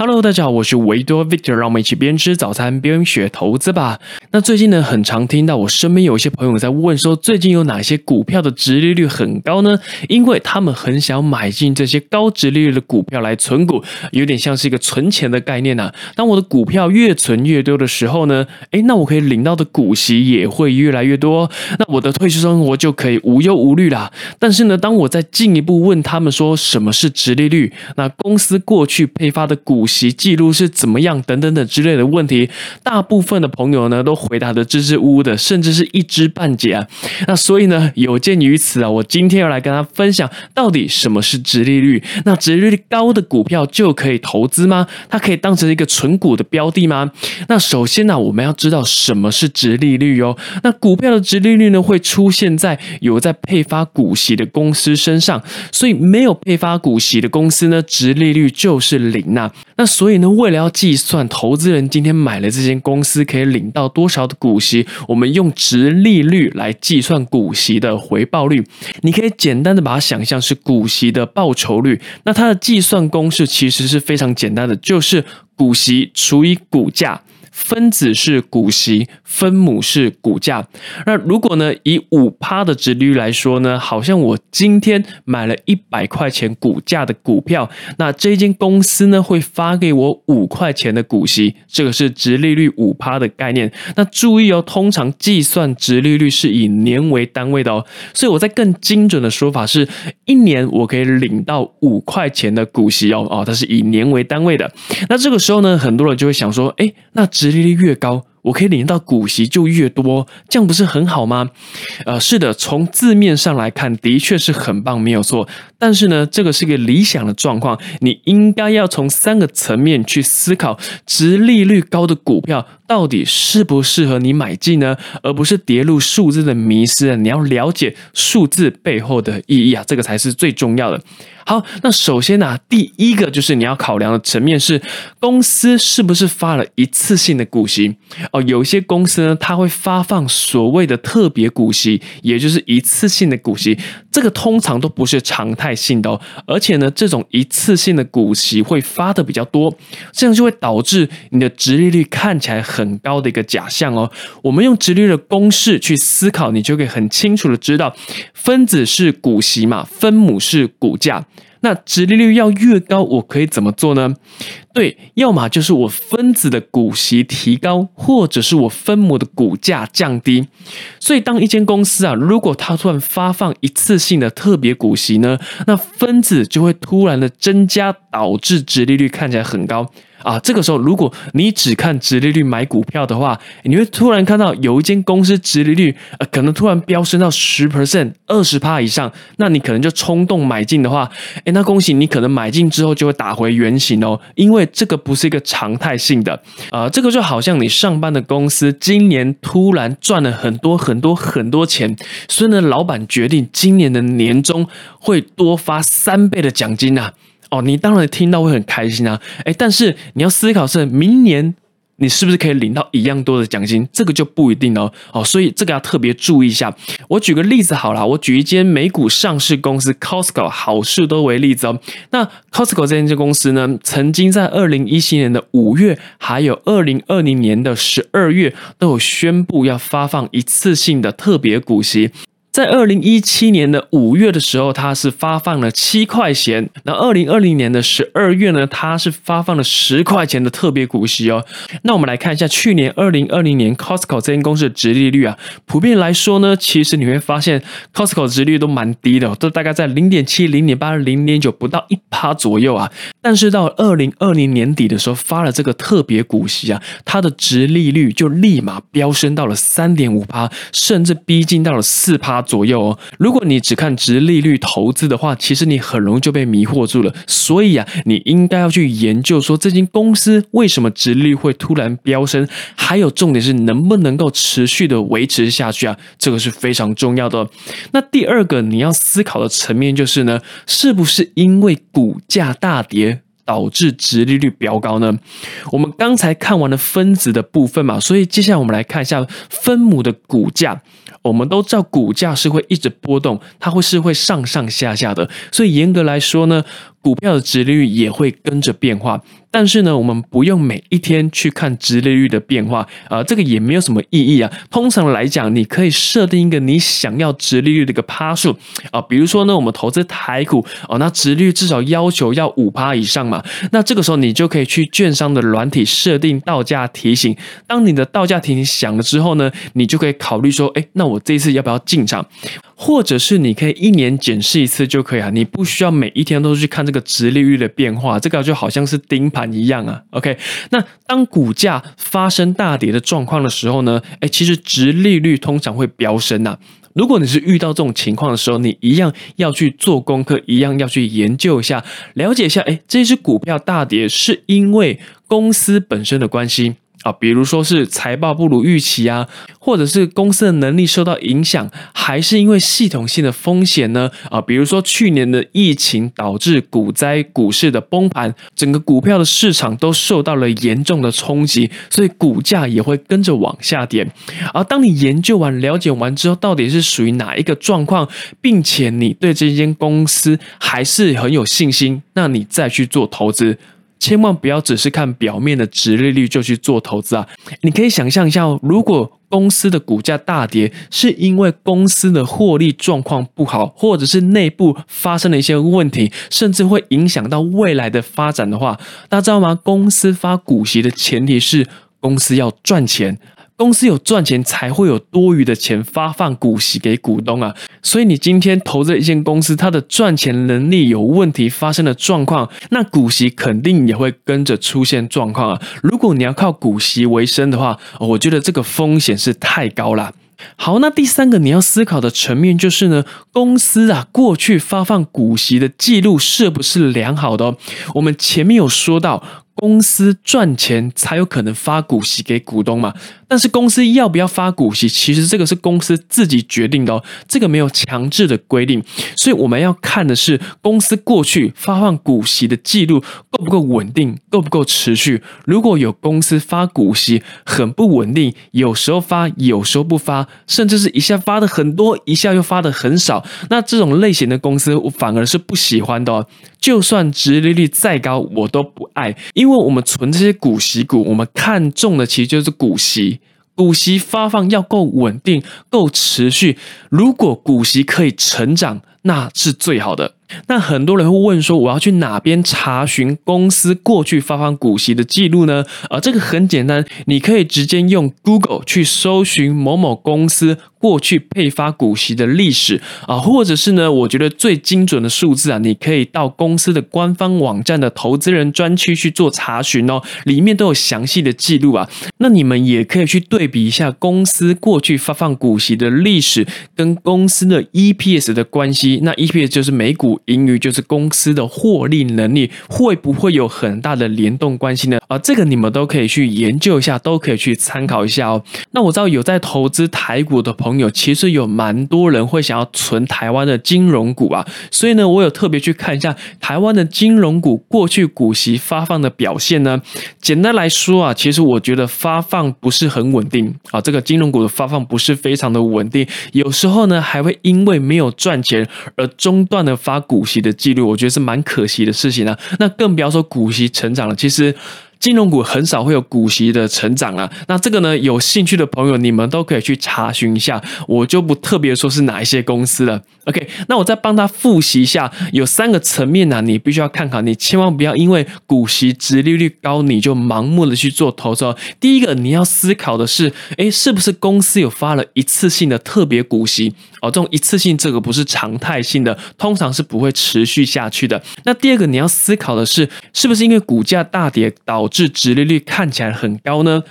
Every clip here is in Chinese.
Hello，大家好，我是维多 Victor，让我们一起边吃早餐边学投资吧。那最近呢，很常听到我身边有一些朋友在问说，最近有哪些股票的值利率很高呢？因为他们很想买进这些高值利率的股票来存股，有点像是一个存钱的概念呐。当我的股票越存越多的时候呢，诶，那我可以领到的股息也会越来越多，那我的退休生活就可以无忧无虑啦。但是呢，当我再进一步问他们说什么是值利率，那公司过去配发的股息记录是怎么样？等等等之类的问题，大部分的朋友呢都回答的支支吾吾的，甚至是一知半解啊。那所以呢，有鉴于此啊，我今天要来跟他分享，到底什么是直利率？那直利率高的股票就可以投资吗？它可以当成一个纯股的标的吗？那首先呢，我们要知道什么是直利率哦。那股票的直利率呢，会出现在有在配发股息的公司身上，所以没有配发股息的公司呢，直利率就是零呐。那所以呢，为了要计算投资人今天买了这间公司可以领到多少的股息，我们用值利率来计算股息的回报率。你可以简单的把它想象是股息的报酬率。那它的计算公式其实是非常简单的，就是股息除以股价。分子是股息，分母是股价。那如果呢，以五趴的值率来说呢，好像我今天买了一百块钱股价的股票，那这间公司呢会发给我五块钱的股息，这个是值利率五趴的概念。那注意哦，通常计算值利率是以年为单位的哦，所以我在更精准的说法是，一年我可以领到五块钱的股息哦哦，它是以年为单位的。那这个时候呢，很多人就会想说，哎，那值利率越高。我可以领到股息就越多，这样不是很好吗？呃，是的，从字面上来看，的确是很棒，没有错。但是呢，这个是一个理想的状况，你应该要从三个层面去思考，值利率高的股票到底适不适合你买进呢？而不是跌入数字的迷失。你要了解数字背后的意义啊，这个才是最重要的。好，那首先呢，第一个就是你要考量的层面是公司是不是发了一次性的股息哦。有一些公司呢，它会发放所谓的特别股息，也就是一次性的股息，这个通常都不是常态性的哦。而且呢，这种一次性的股息会发的比较多，这样就会导致你的直利率看起来很高的一个假象哦。我们用直利率的公式去思考，你就可以很清楚的知道，分子是股息嘛，分母是股价。那殖利率要越高，我可以怎么做呢？对，要么就是我分子的股息提高，或者是我分母的股价降低。所以，当一间公司啊，如果它突然发放一次性的特别股息呢，那分子就会突然的增加，导致殖利率看起来很高。啊，这个时候如果你只看直利率买股票的话，你会突然看到有一间公司直利率呃可能突然飙升到十 percent、二十趴以上，那你可能就冲动买进的话，哎，那恭喜你可能买进之后就会打回原形哦，因为这个不是一个常态性的。呃，这个就好像你上班的公司今年突然赚了很多很多很多钱，所以呢，老板决定今年的年终会多发三倍的奖金呐。哦，你当然听到会很开心啊，哎，但是你要思考是明年你是不是可以领到一样多的奖金，这个就不一定哦。哦，所以这个要特别注意一下。我举个例子好了，我举一间美股上市公司 Costco 好事多为例子哦。那 Costco 这间公司呢，曾经在二零一七年的五月，还有二零二零年的十二月，都有宣布要发放一次性的特别股息。在二零一七年的五月的时候，它是发放了七块钱。那二零二零年的十二月呢，它是发放了十块钱的特别股息哦。那我们来看一下去年二零二零年 Costco 这间公司的殖利率啊，普遍来说呢，其实你会发现 Costco 殖利率都蛮低的，都大概在零点七、零点八、零点九，不到一趴左右啊。但是到二零二零年底的时候，发了这个特别股息啊，它的殖利率就立马飙升到了三点五趴，甚至逼近到了四趴。左右哦，如果你只看值利率投资的话，其实你很容易就被迷惑住了。所以啊，你应该要去研究说这间公司为什么值利率会突然飙升，还有重点是能不能够持续的维持下去啊，这个是非常重要的。那第二个你要思考的层面就是呢，是不是因为股价大跌？导致值利率飙高呢？我们刚才看完了分子的部分嘛，所以接下来我们来看一下分母的股价。我们都知道股价是会一直波动，它会是会上上下下的，所以严格来说呢，股票的值利率也会跟着变化。但是呢，我们不用每一天去看值利率的变化，呃，这个也没有什么意义啊。通常来讲，你可以设定一个你想要值利率的一个趴数啊，比如说呢，我们投资台股哦，那值率至少要求要五趴以上嘛。那这个时候你就可以去券商的软体设定到价提醒，当你的到价提醒响了之后呢，你就可以考虑说，哎，那我这一次要不要进场？或者是你可以一年检视一次就可以啊，你不需要每一天都去看这个直利率的变化，这个就好像是盯盘一样啊。OK，那当股价发生大跌的状况的时候呢，哎，其实直利率通常会飙升呐。如果你是遇到这种情况的时候，你一样要去做功课，一样要去研究一下，了解一下，哎，这只股票大跌是因为公司本身的关系。啊，比如说是财报不如预期啊，或者是公司的能力受到影响，还是因为系统性的风险呢？啊，比如说去年的疫情导致股灾、股市的崩盘，整个股票的市场都受到了严重的冲击，所以股价也会跟着往下跌。而当你研究完、了解完之后，到底是属于哪一个状况，并且你对这间公司还是很有信心，那你再去做投资。千万不要只是看表面的值利率就去做投资啊！你可以想象一下，如果公司的股价大跌，是因为公司的获利状况不好，或者是内部发生了一些问题，甚至会影响到未来的发展的话，大家知道吗？公司发股息的前提是公司要赚钱。公司有赚钱，才会有多余的钱发放股息给股东啊！所以你今天投资一间公司，它的赚钱能力有问题，发生了状况，那股息肯定也会跟着出现状况啊！如果你要靠股息为生的话，我觉得这个风险是太高了。好，那第三个你要思考的层面就是呢，公司啊过去发放股息的记录是不是良好的？我们前面有说到。公司赚钱才有可能发股息给股东嘛，但是公司要不要发股息，其实这个是公司自己决定的哦，这个没有强制的规定，所以我们要看的是公司过去发放股息的记录够不够稳定，够不够持续。如果有公司发股息很不稳定，有时候发，有时候不发，甚至是一下发的很多，一下又发的很少，那这种类型的公司我反而是不喜欢的。就算殖利率再高，我都不爱，因为我们存这些股息股，我们看中的其实就是股息，股息发放要够稳定、够持续。如果股息可以成长，那是最好的。那很多人会问说，我要去哪边查询公司过去发放股息的记录呢？啊，这个很简单，你可以直接用 Google 去搜寻某某公司过去配发股息的历史啊，或者是呢，我觉得最精准的数字啊，你可以到公司的官方网站的投资人专区去做查询哦，里面都有详细的记录啊。那你们也可以去对比一下公司过去发放股息的历史跟公司的 EPS 的关系，那 EPS 就是每股。盈余就是公司的获利能力会不会有很大的联动关系呢？啊，这个你们都可以去研究一下，都可以去参考一下哦。那我知道有在投资台股的朋友，其实有蛮多人会想要存台湾的金融股啊，所以呢，我有特别去看一下台湾的金融股过去股息发放的表现呢。简单来说啊，其实我觉得发放不是很稳定啊，这个金融股的发放不是非常的稳定，有时候呢还会因为没有赚钱而中断的发。股息的记录，我觉得是蛮可惜的事情啊。那更不要说股息成长了。其实。金融股很少会有股息的成长啊，那这个呢，有兴趣的朋友你们都可以去查询一下，我就不特别说是哪一些公司了。OK，那我再帮他复习一下，有三个层面呢，你必须要看好，你千万不要因为股息值利率高你就盲目的去做投资。第一个你要思考的是，哎，是不是公司有发了一次性的特别股息？哦，这种一次性这个不是常态性的，通常是不会持续下去的。那第二个你要思考的是，是不是因为股价大跌导致殖利率看起来很高呢？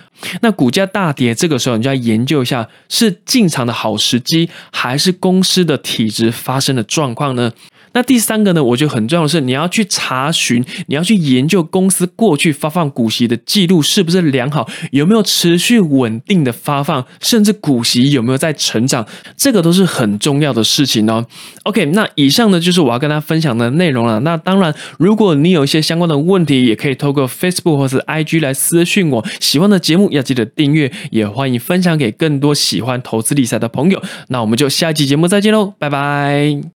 那股价大跌，这个时候你就要研究一下，是进场的好时机，还是公司的体质发生的状况呢？那第三个呢，我觉得很重要的是，你要去查询，你要去研究公司过去发放股息的记录是不是良好，有没有持续稳定的发放，甚至股息有没有在成长，这个都是很重要的事情哦。OK，那以上呢就是我要跟大家分享的内容了。那当然，如果你有一些相关的问题，也可以透过 Facebook 或是 IG 来私讯我。喜欢的节目要记得订阅，也欢迎分享给更多喜欢投资理财的朋友。那我们就下一期节目再见喽，拜拜。